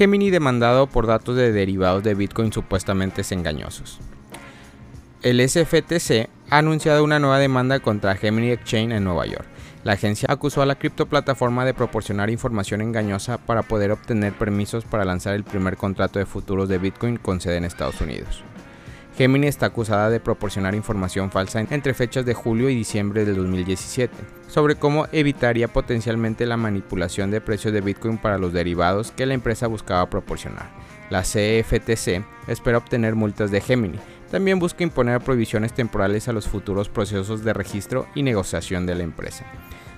Gemini demandado por datos de derivados de Bitcoin supuestamente engañosos. El SFTC ha anunciado una nueva demanda contra Gemini Exchange en Nueva York. La agencia acusó a la criptoplataforma de proporcionar información engañosa para poder obtener permisos para lanzar el primer contrato de futuros de Bitcoin con sede en Estados Unidos. Gemini está acusada de proporcionar información falsa entre fechas de julio y diciembre del 2017 sobre cómo evitaría potencialmente la manipulación de precios de Bitcoin para los derivados que la empresa buscaba proporcionar. La CFTC espera obtener multas de Gemini. También busca imponer prohibiciones temporales a los futuros procesos de registro y negociación de la empresa.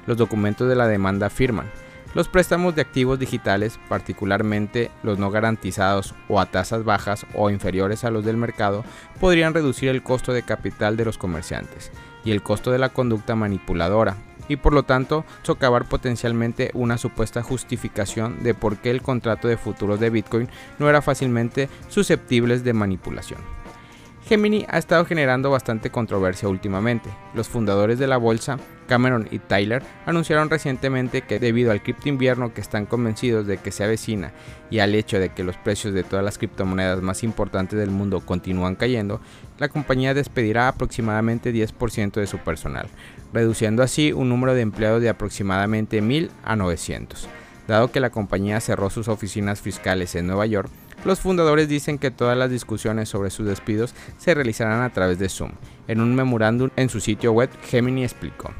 Los documentos de la demanda afirman los préstamos de activos digitales, particularmente los no garantizados o a tasas bajas o inferiores a los del mercado, podrían reducir el costo de capital de los comerciantes y el costo de la conducta manipuladora, y por lo tanto socavar potencialmente una supuesta justificación de por qué el contrato de futuros de Bitcoin no era fácilmente susceptibles de manipulación. Gemini ha estado generando bastante controversia últimamente. Los fundadores de la bolsa, Cameron y Tyler, anunciaron recientemente que debido al cripto invierno que están convencidos de que se avecina y al hecho de que los precios de todas las criptomonedas más importantes del mundo continúan cayendo, la compañía despedirá aproximadamente 10% de su personal, reduciendo así un número de empleados de aproximadamente 1000 a 900. Dado que la compañía cerró sus oficinas fiscales en Nueva York, los fundadores dicen que todas las discusiones sobre sus despidos se realizarán a través de Zoom. En un memorándum en su sitio web, Gemini explicó.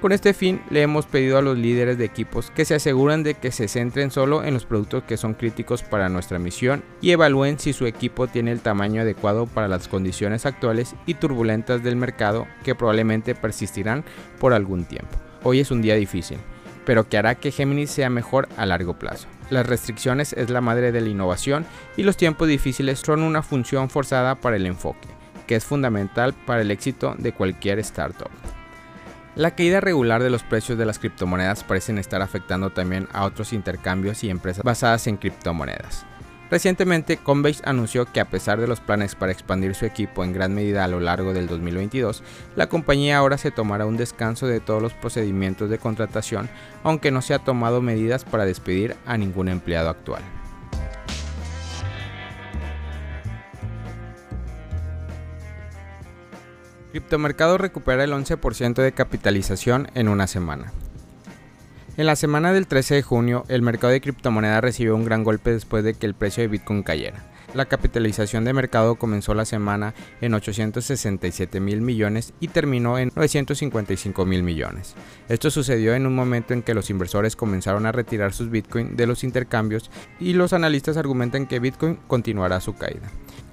Con este fin, le hemos pedido a los líderes de equipos que se aseguren de que se centren solo en los productos que son críticos para nuestra misión y evalúen si su equipo tiene el tamaño adecuado para las condiciones actuales y turbulentas del mercado que probablemente persistirán por algún tiempo. Hoy es un día difícil, pero que hará que Gemini sea mejor a largo plazo. Las restricciones es la madre de la innovación y los tiempos difíciles son una función forzada para el enfoque, que es fundamental para el éxito de cualquier startup. La caída regular de los precios de las criptomonedas parecen estar afectando también a otros intercambios y empresas basadas en criptomonedas. Recientemente, Coinbase anunció que a pesar de los planes para expandir su equipo en gran medida a lo largo del 2022, la compañía ahora se tomará un descanso de todos los procedimientos de contratación, aunque no se ha tomado medidas para despedir a ningún empleado actual. Criptomercado recupera el 11% de capitalización en una semana. En la semana del 13 de junio, el mercado de criptomonedas recibió un gran golpe después de que el precio de Bitcoin cayera. La capitalización de mercado comenzó la semana en 867 mil millones y terminó en 955 mil millones. Esto sucedió en un momento en que los inversores comenzaron a retirar sus Bitcoin de los intercambios y los analistas argumentan que Bitcoin continuará su caída.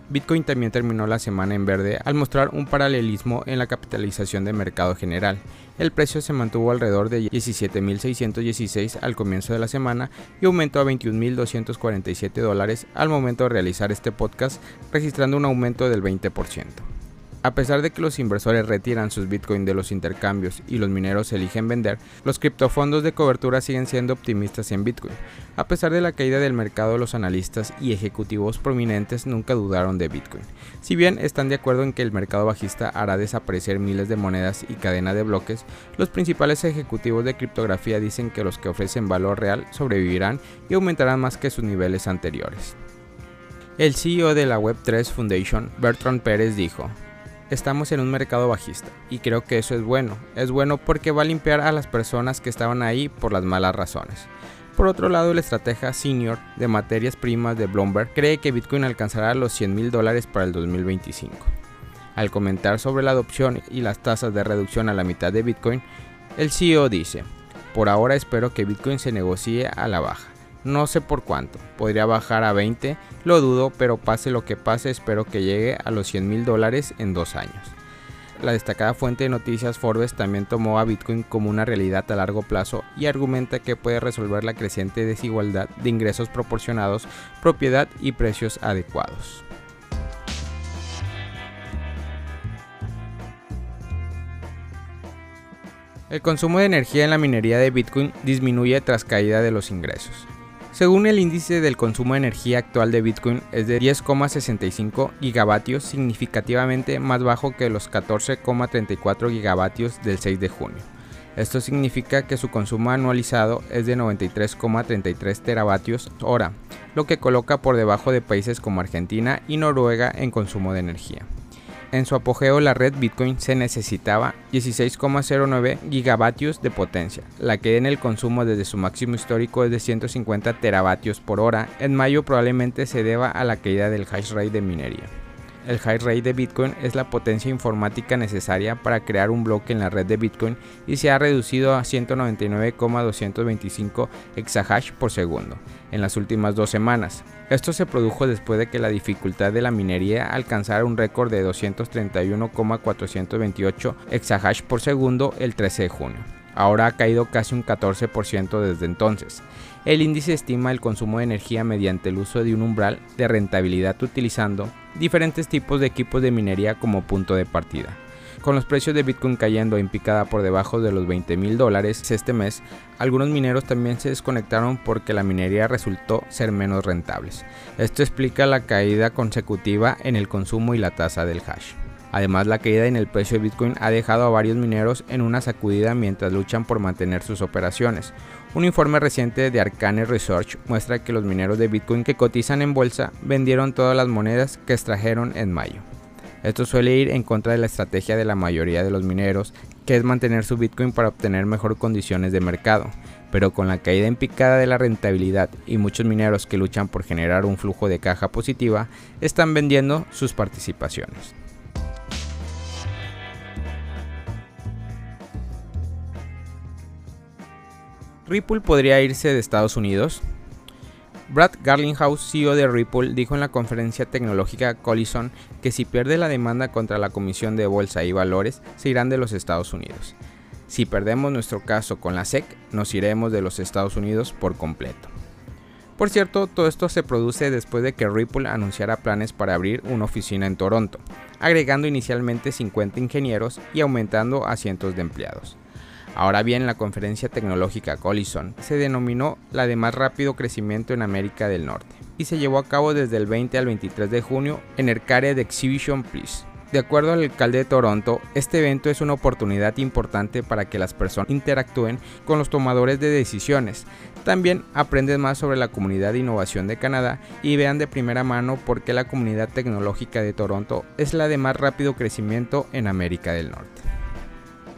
Bitcoin también terminó la semana en verde al mostrar un paralelismo en la capitalización de mercado general. El precio se mantuvo alrededor de 17.616 al comienzo de la semana y aumentó a 21.247 dólares al momento de realizar este podcast, registrando un aumento del 20%. A pesar de que los inversores retiran sus Bitcoin de los intercambios y los mineros eligen vender, los criptofondos de cobertura siguen siendo optimistas en Bitcoin. A pesar de la caída del mercado, los analistas y ejecutivos prominentes nunca dudaron de Bitcoin. Si bien están de acuerdo en que el mercado bajista hará desaparecer miles de monedas y cadena de bloques, los principales ejecutivos de criptografía dicen que los que ofrecen valor real sobrevivirán y aumentarán más que sus niveles anteriores. El CEO de la Web3 Foundation, Bertrand Pérez, dijo, estamos en un mercado bajista y creo que eso es bueno. Es bueno porque va a limpiar a las personas que estaban ahí por las malas razones. Por otro lado, el estratega senior de materias primas de Bloomberg cree que Bitcoin alcanzará los 100 mil dólares para el 2025. Al comentar sobre la adopción y las tasas de reducción a la mitad de Bitcoin, el CEO dice, por ahora espero que Bitcoin se negocie a la baja no sé por cuánto, podría bajar a 20, lo dudo, pero pase lo que pase, espero que llegue a los 100 mil dólares en dos años. La destacada fuente de noticias Forbes también tomó a Bitcoin como una realidad a largo plazo y argumenta que puede resolver la creciente desigualdad de ingresos proporcionados, propiedad y precios adecuados. El consumo de energía en la minería de Bitcoin disminuye tras caída de los ingresos. Según el índice del consumo de energía actual de Bitcoin es de 10,65 gigavatios, significativamente más bajo que los 14,34 gigavatios del 6 de junio. Esto significa que su consumo anualizado es de 93,33 teravatios hora, lo que coloca por debajo de países como Argentina y Noruega en consumo de energía. En su apogeo la red Bitcoin se necesitaba 16,09 gigavatios de potencia. La que en el consumo desde su máximo histórico es de 150 teravatios por hora. En mayo probablemente se deba a la caída del hash rate de minería el high rate de Bitcoin es la potencia informática necesaria para crear un bloque en la red de Bitcoin y se ha reducido a 199,225 exahash por segundo en las últimas dos semanas. Esto se produjo después de que la dificultad de la minería alcanzara un récord de 231,428 exahash por segundo el 13 de junio. Ahora ha caído casi un 14% desde entonces. El índice estima el consumo de energía mediante el uso de un umbral de rentabilidad utilizando diferentes tipos de equipos de minería como punto de partida. Con los precios de Bitcoin cayendo en picada por debajo de los 20 mil dólares este mes, algunos mineros también se desconectaron porque la minería resultó ser menos rentables. Esto explica la caída consecutiva en el consumo y la tasa del hash. Además, la caída en el precio de Bitcoin ha dejado a varios mineros en una sacudida mientras luchan por mantener sus operaciones. Un informe reciente de Arcane Research muestra que los mineros de Bitcoin que cotizan en bolsa vendieron todas las monedas que extrajeron en mayo. Esto suele ir en contra de la estrategia de la mayoría de los mineros, que es mantener su Bitcoin para obtener mejor condiciones de mercado. Pero con la caída en picada de la rentabilidad y muchos mineros que luchan por generar un flujo de caja positiva, están vendiendo sus participaciones. Ripple podría irse de Estados Unidos. Brad Garlinghouse, CEO de Ripple, dijo en la conferencia tecnológica Collison que si pierde la demanda contra la Comisión de Bolsa y Valores, se irán de los Estados Unidos. Si perdemos nuestro caso con la SEC, nos iremos de los Estados Unidos por completo. Por cierto, todo esto se produce después de que Ripple anunciara planes para abrir una oficina en Toronto, agregando inicialmente 50 ingenieros y aumentando a cientos de empleados. Ahora bien, la conferencia tecnológica Collison se denominó la de más rápido crecimiento en América del Norte y se llevó a cabo desde el 20 al 23 de junio en el CARE de Exhibition Place. De acuerdo al alcalde de Toronto, este evento es una oportunidad importante para que las personas interactúen con los tomadores de decisiones. También aprenden más sobre la comunidad de innovación de Canadá y vean de primera mano por qué la comunidad tecnológica de Toronto es la de más rápido crecimiento en América del Norte.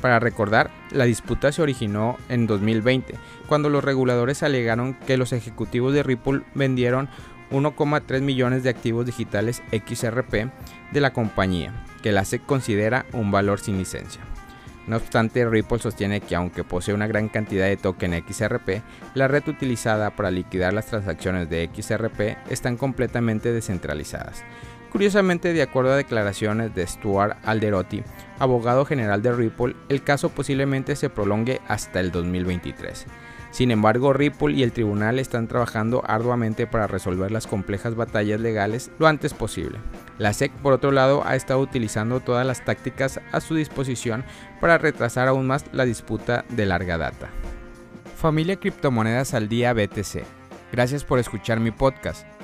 Para recordar, la disputa se originó en 2020, cuando los reguladores alegaron que los ejecutivos de Ripple vendieron 1,3 millones de activos digitales XRP de la compañía, que la SEC considera un valor sin licencia. No obstante, Ripple sostiene que aunque posee una gran cantidad de token XRP, la red utilizada para liquidar las transacciones de XRP están completamente descentralizadas, Curiosamente, de acuerdo a declaraciones de Stuart Alderotti, abogado general de Ripple, el caso posiblemente se prolongue hasta el 2023. Sin embargo, Ripple y el tribunal están trabajando arduamente para resolver las complejas batallas legales lo antes posible. La SEC, por otro lado, ha estado utilizando todas las tácticas a su disposición para retrasar aún más la disputa de larga data. Familia Criptomonedas al Día BTC. Gracias por escuchar mi podcast.